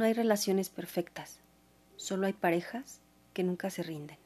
No hay relaciones perfectas, solo hay parejas que nunca se rinden.